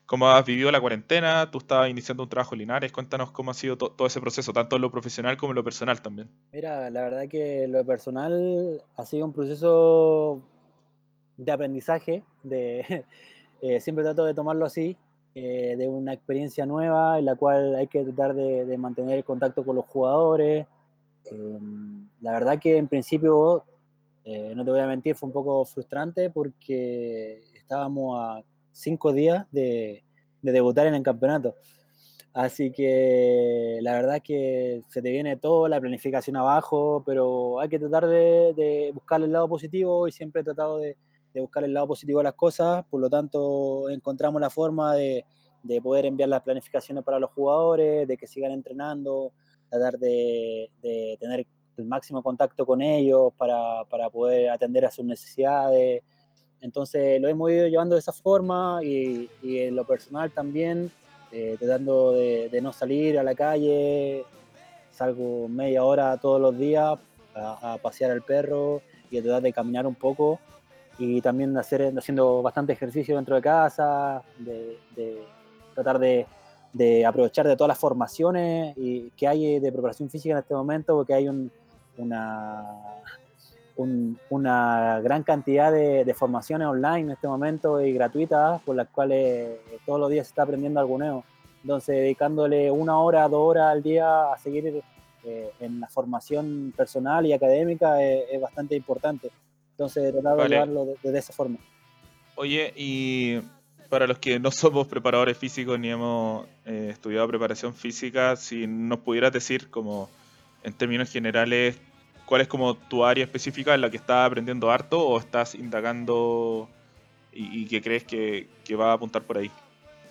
¿Cómo has vivido la cuarentena? Tú estabas iniciando un trabajo en Linares. Cuéntanos cómo ha sido to todo ese proceso, tanto en lo profesional como en lo personal también. Mira, la verdad que lo personal ha sido un proceso de aprendizaje, de, eh, siempre trato de tomarlo así, eh, de una experiencia nueva en la cual hay que tratar de, mantener el contacto con los jugadores. Eh, la verdad que en principio, eh, no te voy a mentir, fue un poco frustrante porque estábamos a cinco días de, de debutar en el campeonato. Así que la verdad que se te viene toda la planificación abajo, pero hay que tratar de, de buscar el lado positivo y siempre he tratado de, de, buscar el lado positivo de las cosas. Por lo tanto, encontramos la forma de, de poder enviar las planificaciones para los jugadores, de que sigan entrenando, tratar de, de tener el máximo contacto con ellos para, para, poder atender a sus necesidades. Entonces lo hemos ido llevando de esa forma y, y en lo personal también eh, tratando de, de, no salir a la calle, salgo media hora todos los días a, pasear al perro y a tratar de caminar un poco y también hacer, haciendo bastante ejercicio dentro de casa, de, de tratar de, de, aprovechar de todas las formaciones y, que hay de preparación física en este momento, porque hay un, una, un, una gran cantidad de, de, formaciones online en este momento y gratuitas por las cuales todos los días se está aprendiendo algo nuevo. Entonces, dedicándole una hora, dos horas al día a seguir eh, en la formación personal y académica es, es bastante importante. Entonces, tratar de vale. llevarlo de, de, esa forma. Oye, y para los que no somos preparadores físicos ni hemos eh, estudiado preparación física, si nos pudieras decir como en términos generales ¿Cuál es como tu área específica en la que estás aprendiendo harto o estás indagando y, y que crees que, que, va a apuntar por ahí?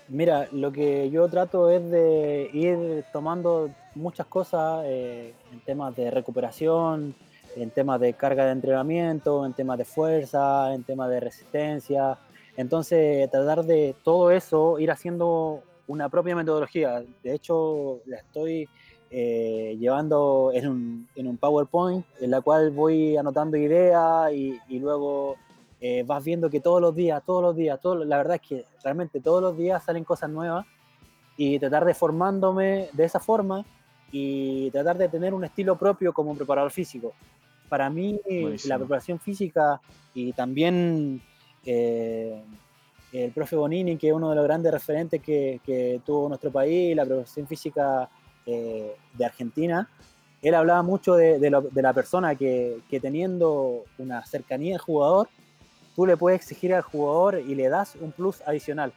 Mira, lo que yo trato es de ir tomando muchas cosas eh, en temas de recuperación, en temas de carga de entrenamiento, en temas de fuerza, en temas de resistencia. Entonces, tratar de todo eso ir haciendo una propia metodología. De hecho, la estoy eh, llevando en un, en un, PowerPoint en la cual voy anotando ideas y, y luego eh, vas viendo que todos los días, todos los días, todo, la verdad es que realmente todos los días salen cosas nuevas y tratar de formándome de esa forma y tratar de tener un estilo propio como preparador físico. Para mí Buenísimo. la preparación física y también eh, el profe Bonini, que es uno de los grandes referentes que, que tuvo nuestro país, la preparación física eh, de Argentina, él hablaba mucho de, de, lo, de la persona que, que, teniendo una cercanía al jugador, tú le puedes exigir al jugador y le das un plus adicional.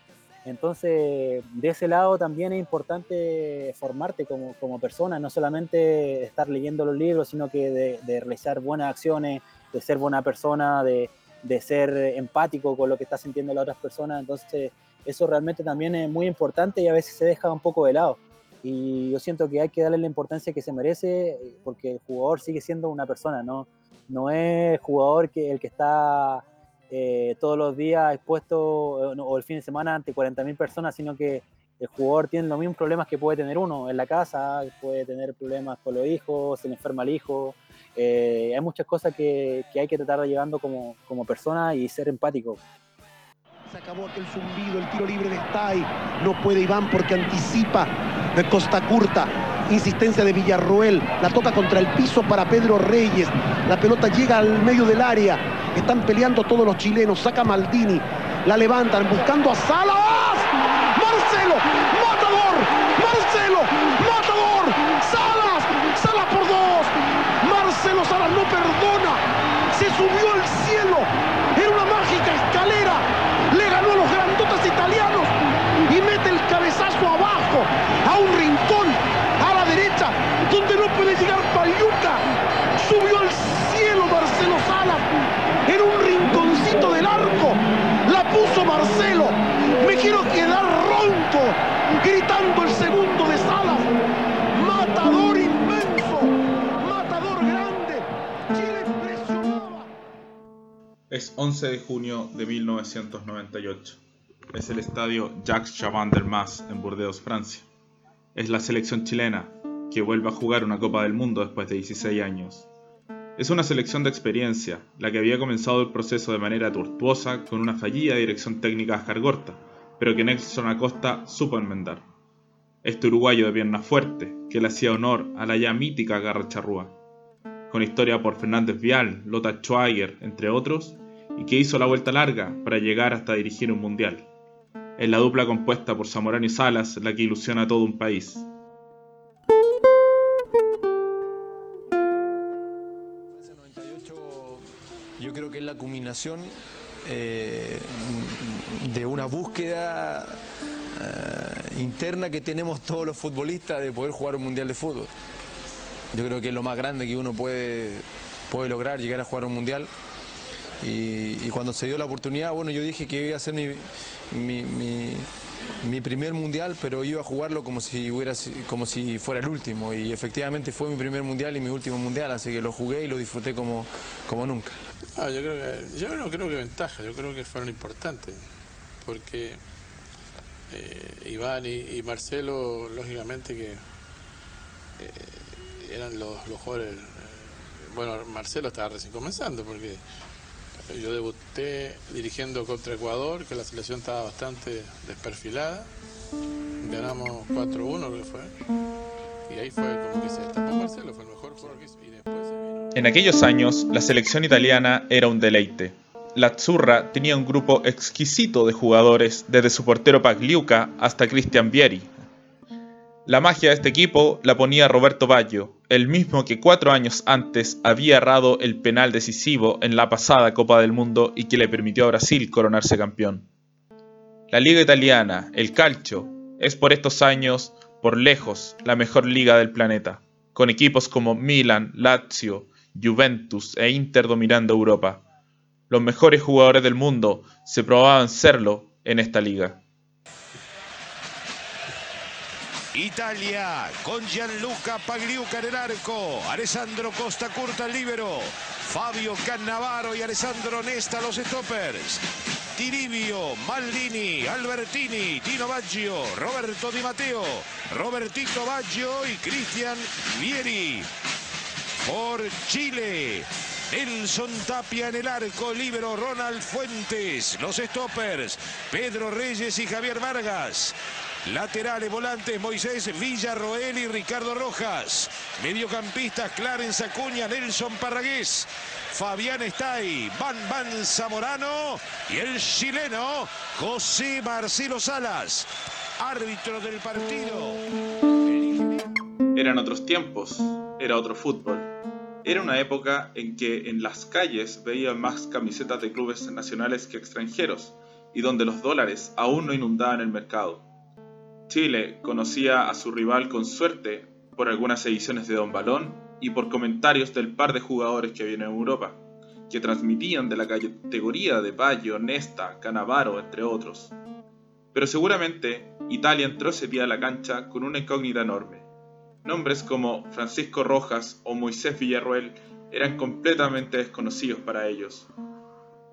Entonces, de ese lado también es importante formarte como, como persona, no solamente estar leyendo los libros, sino que de, de realizar buenas acciones, de ser buena persona, de, de ser empático con lo que está sintiendo las otras personas. Entonces, eso realmente también es muy importante y a veces se deja un poco de lado y yo siento que hay que darle la importancia que se merece porque el jugador sigue siendo una persona, no, no es jugador que, el que está eh, todos los días expuesto eh, o el fin de semana ante 40.000 personas, sino que el jugador tiene los mismos problemas que puede tener uno en la casa, puede tener problemas con los hijos, se le enferma el hijo, eh, hay muchas cosas que, hay que tratar de llevando como, como persona y ser empático. Se acabó aquel zumbido, el tiro libre de Stay. No puede Iván porque anticipa de Costa Curta. Insistencia de Villarroel. La toca contra el piso para Pedro Reyes. La pelota llega al medio del área. Están peleando todos los chilenos. Saca Maldini. La levantan buscando a Salas. Marcelo. Matador. Marcelo. Matador. Salas. Salas por dos. Marcelo Salas no perdona. Se subió al cielo. Era una mágica escalera le ganó a los grandotas italianos y mete el cabezazo abajo, a un rincón, a la derecha, donde no puede llegar Paliuca. Subió al cielo Marcelo Salas, en un rinconcito del arco, Marcelo. Me quiero quedar ronco, gritando el segundo de Salas. Matador inmenso, matador grande. Chile impresionaba. Es 11 de junio de 1998. Es el estadio Jacques Chaban del Mas en Burdeos, Francia. Es la selección chilena que vuelve a jugar una Copa del Mundo después de 16 años. Es una selección de experiencia, la que había comenzado el proceso de manera tortuosa con una fallida dirección técnica a escargorta, pero que Nelson Acosta supo enmendar. Este uruguayo de pierna fuerte, que le hacía honor a la ya mítica garra charrúa. Con historia por Fernández Vial, Lota Schweiger, entre otros, y que hizo la vuelta larga para llegar hasta dirigir un mundial. Es la dupla compuesta por Zamorano y Salas la que ilusiona a todo un país. Yo creo que es la culminación eh, de una búsqueda eh, interna que tenemos todos los futbolistas de poder jugar un mundial de fútbol. Yo creo que es lo más grande que uno puede, puede lograr, llegar a jugar un mundial. Y, cuando se dio la oportunidad, bueno, yo dije que iba a ser mi, mi, mi- primer mundial, pero iba a jugarlo como si, hubiera, como si fuera el último. Y efectivamente fue mi primer mundial y mi último mundial, así que lo jugué y lo disfruté como, como nunca. Ah, yo creo que yo no creo que ventaja, yo creo que fueron importantes, porque eh, Iván y, Marcelo, lógicamente que eh, eran los, los jugadores. eh, bueno, Marcelo estaba recién comenzando, porque yo debuté dirigiendo contra Ecuador, que la selección estaba bastante desperfilada. Ganamos 4-1, creo que fue. Y ahí fue como que se destapó Marcelo, fue el mejor jugador que hizo. Y después. En aquellos años, la selección italiana era un deleite. La Azzurra tenía un grupo exquisito de jugadores, desde su portero Pagliuca hasta Cristian Vieri. La magia de este equipo la ponía Roberto Baggio, el mismo que cuatro años antes había errado el penal decisivo en la pasada Copa del Mundo y que le permitió a Brasil coronarse campeón. La liga italiana, el calcio, es por estos años, por lejos, la mejor liga del planeta, con equipos como Milan, Lazio, Juventus e Inter dominando Europa. Los mejores jugadores del mundo se probaban serlo en esta liga. Italia con Gianluca Pagliuca en el arco, Alessandro Costa Curta libero, Fabio Cannavaro y Alessandro Nesta los stoppers, Tiribio, Maldini, Albertini, Tino Baggio, Roberto Di Matteo, Robertito Baggio y Cristian Vieri. Por Chile, Nelson Tapia en el arco, libero Ronald Fuentes, los stoppers, Pedro Reyes y Javier Vargas. Laterales, volantes, Moisés Villarroel y Ricardo Rojas. Mediocampistas, Clarence Acuña, Nelson Parragués. Fabián Estay, Van Van Zamorano y el chileno José Marcelo Salas. Árbitro del partido. Eran otros tiempos, era otro fútbol. Era una época en que en las calles veía más camisetas de clubes nacionales que extranjeros y donde los dólares aún no inundaban el mercado. Chile conocía a su rival con suerte por algunas ediciones de Don Balón y por comentarios del par de jugadores que había en Europa, que transmitían de la categoría de Baggio, Nesta, Canavaro, entre otros. Pero seguramente Italia entró ese día a la cancha con una incógnita enorme. Nombres como Francisco Rojas o Moisés Villarroel eran completamente desconocidos para ellos.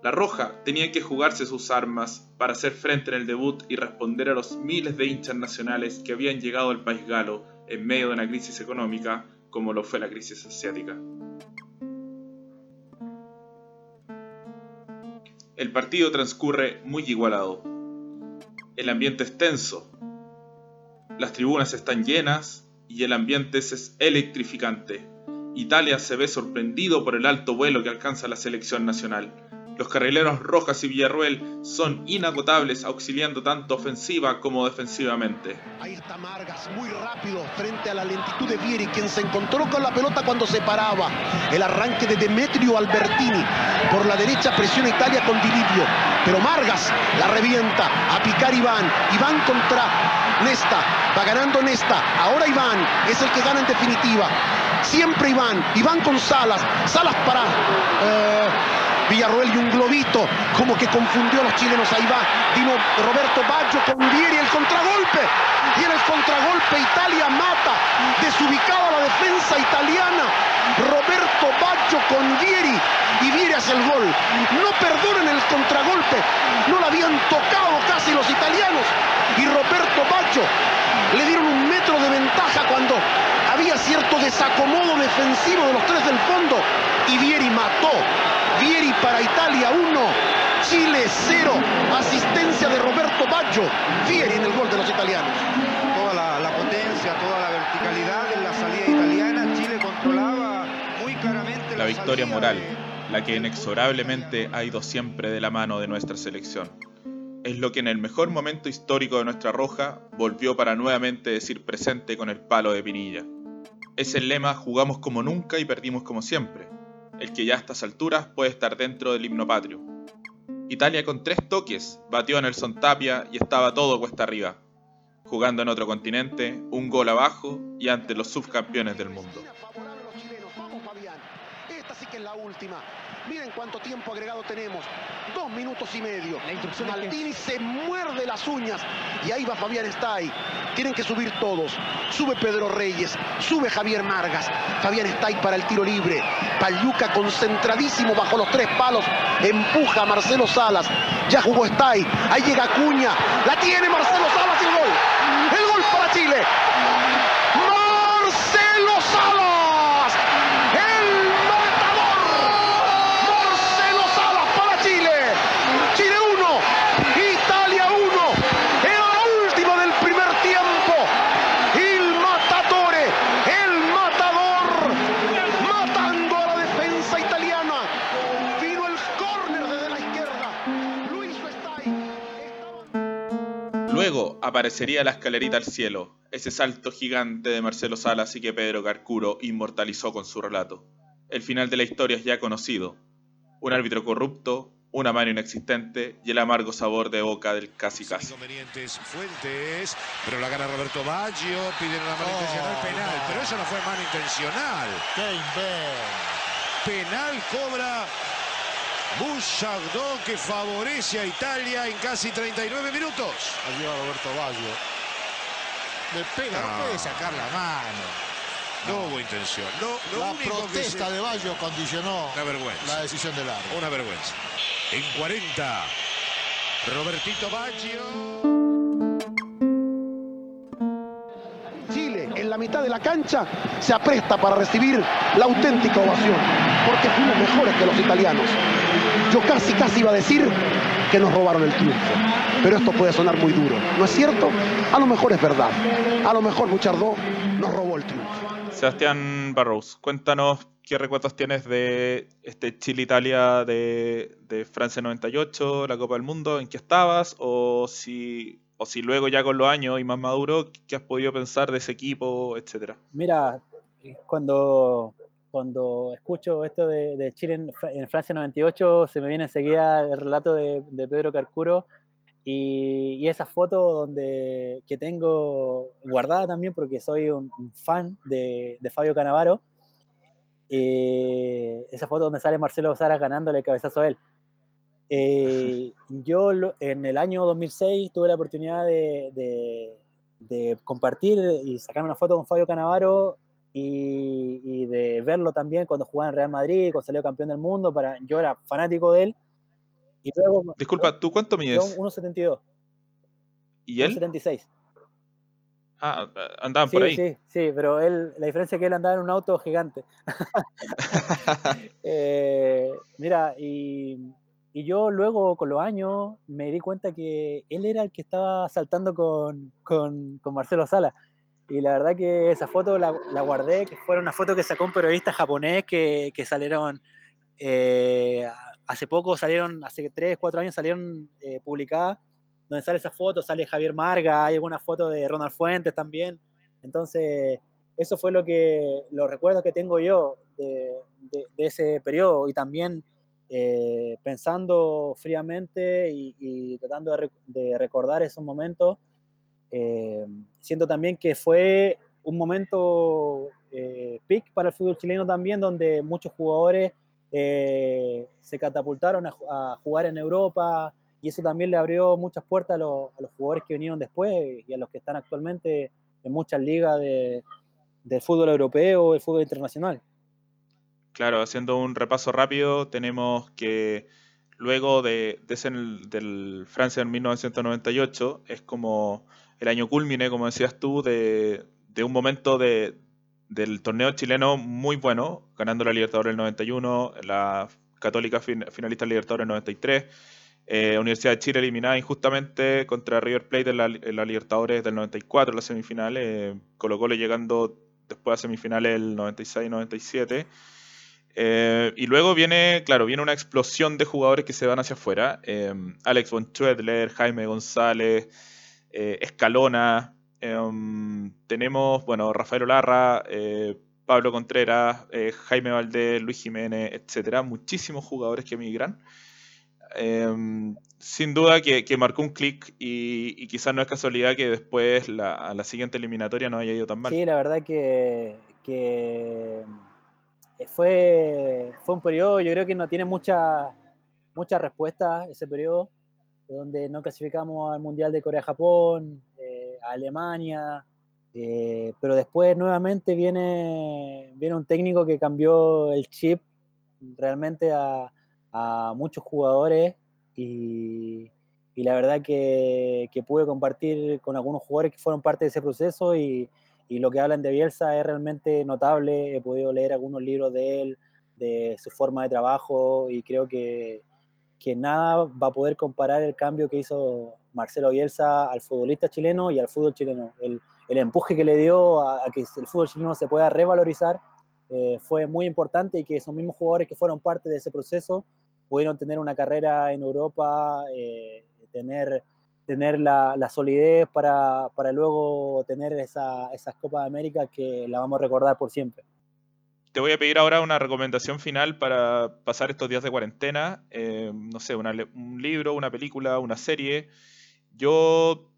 La Roja tenía que jugarse sus armas para hacer frente en el debut y responder a los miles de hinchas nacionales que habían llegado al país galo en medio de una crisis económica como lo fue la crisis asiática. El partido transcurre muy igualado. El ambiente es tenso. Las tribunas están llenas y el ambiente es electrificante. Italia se ve sorprendido por el alto vuelo que alcanza la selección nacional. Los carrileros Rojas y Villarruel son inagotables auxiliando tanto ofensiva como defensivamente. Ahí está Margas, muy rápido, frente a la lentitud de Vieri, quien se encontró con la pelota cuando se paraba. El arranque de Demetrio Albertini. Por la derecha presiona Italia con Dilivio. Pero Margas la revienta. A picar Iván. Iván contra Nesta. Va ganando Nesta. Ahora Iván es el que gana en definitiva. Siempre Iván. Iván con Salas. Salas para... eh, Villarroel y un globito, como que confundió a los chilenos. Ahí va, vino Roberto Baggio con Vieri, el contragolpe. Y en el contragolpe Italia mata, desubicada la defensa italiana. Roberto Baggio con Vieri y Vieri hace el gol. No perdonen el contragolpe, no la habían tocado casi los italianos. Y Roberto Baggio le dieron un metro de ventaja cuando había cierto desacomodo defensivo de los tres del fondo. Y Vieri mató. Vieri para Italia 1, Chile 0. Asistencia de Roberto Baggio. Vieri en el gol de los italianos. toda la, la potencia, toda la verticalidad en la salida italiana. Chile controlaba muy claramente La victoria salida moral, de- la que inexorablemente ha ido siempre de la mano de nuestra selección. Es lo que en el mejor momento histórico de nuestra roja volvió para nuevamente decir presente con el palo de Pinilla. Es el lema jugamos como nunca y perdimos como siempre, el que ya a estas alturas puede estar dentro del himno patrio. Italia con tres toques batió a Nelson Tapia y estaba todo cuesta arriba, jugando en otro continente, un gol abajo y ante los subcampeones del mundo. Miren cuánto tiempo agregado tenemos. Dos minutos y medio. Maldini se muerde las uñas. Y ahí va Fabián Stay. Tienen que subir todos. Sube Pedro Reyes. Sube Javier Margas. Fabián Stay para el tiro libre. Paliuca concentradísimo bajo los tres palos. Empuja a Marcelo Salas. Ya jugó Stay. Ahí llega Cuña. La tiene Marcelo Salas y el gol. El gol para Chile. Aparecería la escalerita al cielo, ese salto gigante de Marcelo Salas y que Pedro Carcuro inmortalizó con su relato. El final de la historia es ya conocido. Un árbitro corrupto, una mano inexistente y el amargo sabor de boca del casi casi. Inconvenientes Fuentes, pero la gana Roberto Baggio, piden una mano intencional penal, pero eso no fue mano intencional. Penal cobra Bouchardon que favorece a Italia en casi 39 minutos. Allí va Roberto Baggio. Le pega, no, No. puede sacar la mano. No hubo intención. Lo la único que protesta se- de Baggio condicionó Una vergüenza. la decisión del árbitro. Una vergüenza. En 40, Robertito Baggio. La mitad de la cancha se apresta para recibir la auténtica ovación, porque fuimos mejores que los italianos. Yo casi, casi iba a decir que nos robaron el triunfo, pero esto puede sonar muy duro, ¿no es cierto? A lo mejor es verdad, a lo mejor Buchardó nos robó el triunfo. Sebastián Barrows, cuéntanos qué recuerdos tienes de este Chile-Italia de, de Francia 98, la Copa del Mundo, en qué estabas, o si, o si luego ya con los años y más maduro, qué has podido pensar de ese equipo, etcétera. Mira, cuando, cuando escucho esto de, Chile en, Fra- en Francia 98, se me viene enseguida el relato de, de Pedro Carcuro y, y esa foto donde, que tengo guardada también porque soy un, fan de, de Fabio Canavaro. eh, esa foto donde sale Marcelo Saras ganándole el cabezazo a él. Eh, yo lo- en el año 2006 tuve la oportunidad de, de- de compartir y sacar una foto con Fabio Canavaro y, y de verlo también cuando jugaba en Real Madrid, cuando salió campeón del mundo. Para, yo era fanático de él. Y luego, Disculpa, ¿tú cuánto mides? 1,72, ¿Y él? 1,76. Ah, andaban Sí, por ahí. sí, sí, pero él, la diferencia es que él andaba en un auto gigante. Eh, mira, y, y yo luego con los años me di cuenta que él era el que estaba saltando con, con, con Marcelo Sala. Y la verdad que esa foto la, la guardé, que fue una foto que sacó un periodista japonés que, que salieron, eh, hace poco salieron, hace 3, 4 años salieron eh, publicadas, donde sale esa foto, sale Javier Marga, hay alguna foto de Ronald Fuentes también. Entonces, eso fue lo que, los recuerdos que tengo yo de, de- de ese periodo y también eh, pensando fríamente y, y tratando de, rec- de recordar esos momentos, eh, siento también que fue un momento eh, peak para el fútbol chileno también, donde muchos jugadores eh, se catapultaron a, a jugar en Europa y eso también le abrió muchas puertas a, los- a los jugadores que vinieron después y a los que están actualmente en muchas ligas de, del fútbol europeo, el fútbol internacional. Claro, haciendo un repaso rápido, tenemos que luego de, de ese el- del Francia en 1998, es como el año culmine, como decías tú, de, de un momento de, del torneo chileno muy bueno, ganando la Libertadores del 91, la Católica fin- finalista del Libertadores del 93, eh, Universidad de Chile eliminada injustamente contra River Plate en la, la Libertadores del 94, en la semifinal, eh, Colo Colo llegando después a semifinales el 96-97. Eh, y luego viene, claro, viene una explosión de jugadores que se van hacia afuera. Eh, Alex von Schwedler, Jaime González, eh, Escalona. tenemos, bueno, Rafael Olarra, Pablo Contreras, Jaime Valdés, Luis Jiménez, etcétera. Muchísimos jugadores que emigran. sin duda que, marcó un clic y, quizás no es casualidad que después la, a la siguiente eliminatoria no haya ido tan mal. Sí, la verdad que, que eh, fue, fue un periodo, yo creo que no tiene mucha, mucha respuesta ese periodo, donde no clasificamos al Mundial de Corea-Japón, eh, a Alemania, eh, pero después nuevamente viene, viene un técnico que cambió el chip realmente a, a muchos jugadores y, y, la verdad que, que pude compartir con algunos jugadores que fueron parte de ese proceso y, y lo que hablan de Bielsa es realmente notable. He podido leer algunos libros de él, de su forma de trabajo y creo que, que nada va a poder comparar el cambio que hizo Marcelo Bielsa al futbolista chileno y al fútbol chileno. El, el empuje que le dio a, que el fútbol chileno se pueda revalorizar eh, fue muy importante y que esos mismos jugadores que fueron parte de ese proceso pudieron tener una carrera en Europa, eh, tener tener la, solidez para, luego tener esa, esas Copas de América que la vamos a recordar por siempre. Te voy a pedir ahora una recomendación final para pasar estos días de cuarentena. Eh, no sé, un libro, una película, una serie. Yo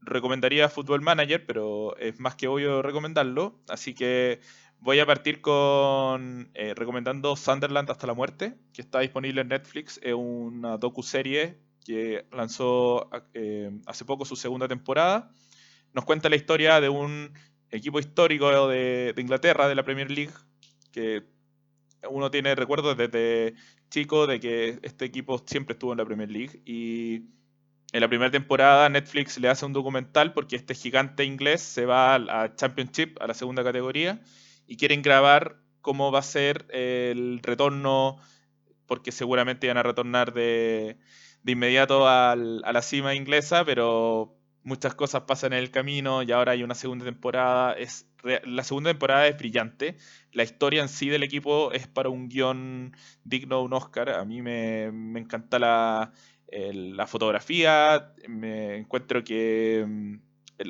recomendaría Football Manager, pero es más que obvio recomendarlo. Así que voy a partir con eh, recomendando Sunderland hasta la muerte, que está disponible en Netflix. Es una docu-serie que lanzó eh, hace poco su segunda temporada. Nos cuenta la historia de un equipo histórico de, Inglaterra, de la Premier League, que uno tiene recuerdos desde chico de que este equipo siempre estuvo en la Premier League y en la primera temporada Netflix le hace un documental porque este gigante inglés se va a Championship, a la segunda categoría, y quieren grabar cómo va a ser el retorno, porque seguramente van a retornar de, de inmediato a la cima inglesa, pero muchas cosas pasan en el camino y ahora hay una segunda temporada. Es, la segunda temporada es brillante. La historia en sí del equipo es para un guion digno de un Oscar. A mí me, encanta la, la, fotografía. Me encuentro que mm,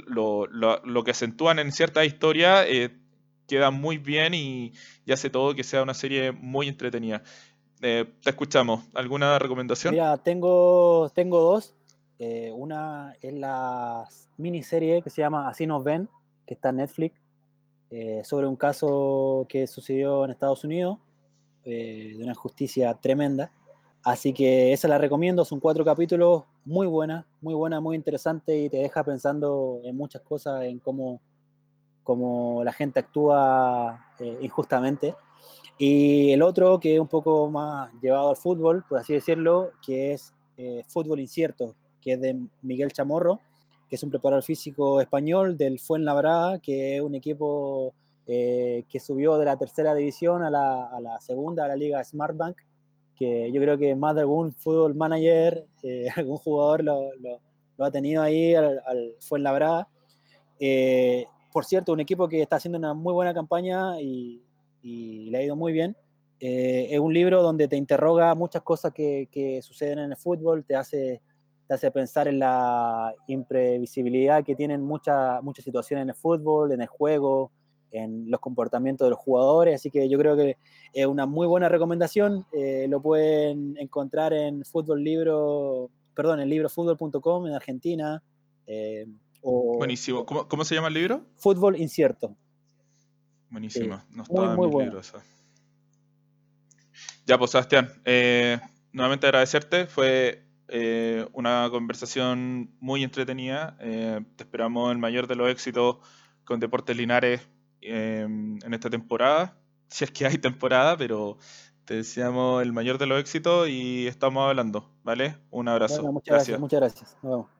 lo, que acentúan en cierta historia eh, queda muy bien y, y hace todo que sea una serie muy entretenida. Eh, te escuchamos. ¿Alguna recomendación? Mira, tengo, tengo dos. Eh, una es la miniserie que se llama Así nos ven, que está en Netflix, eh, sobre un caso que sucedió en Estados Unidos, de una justicia tremenda. Así que esa la recomiendo, son cuatro capítulos, muy buena, muy buena, muy interesante y te deja pensando en muchas cosas, en cómo, cómo la gente actúa injustamente. Y el otro, que es un poco más llevado al fútbol, por así decirlo, que es eh, Fútbol Incierto, que es de Miguel Chamorro, que es un preparador físico español del Fuenlabrada, que es un equipo eh, que subió de la tercera división a la, a la, segunda, a la liga Smartbank, que yo creo que más de algún fútbol manager, eh, algún jugador lo, lo, ha tenido ahí al, al Fuenlabrada. por cierto, un equipo que está haciendo una muy buena campaña y, y le ha ido muy bien. Eh, es un libro donde te interroga muchas cosas que, que, suceden en el fútbol, te hace, te hace pensar en la imprevisibilidad que tienen muchas muchas situaciones en el fútbol, en el juego, en los comportamientos de los jugadores, así que yo creo que es una muy buena recomendación, eh, lo pueden encontrar en fútbol libro, perdón, en librofútbol.com en Argentina. Eh, o, Buenísimo, ¿Cómo, ¿cómo se llama el libro? Fútbol Incierto. Buenísima. no estaba muy, muy Ya, pues Sebastián, eh, nuevamente agradecerte. Fue eh, una conversación muy entretenida. Eh, te esperamos el mayor de los éxitos con Deportes Linares en esta temporada. Si es que hay temporada, pero te deseamos el mayor de los éxitos y estamos hablando, ¿vale? Un abrazo. muchas gracias. Muchas gracias. Nos vemos.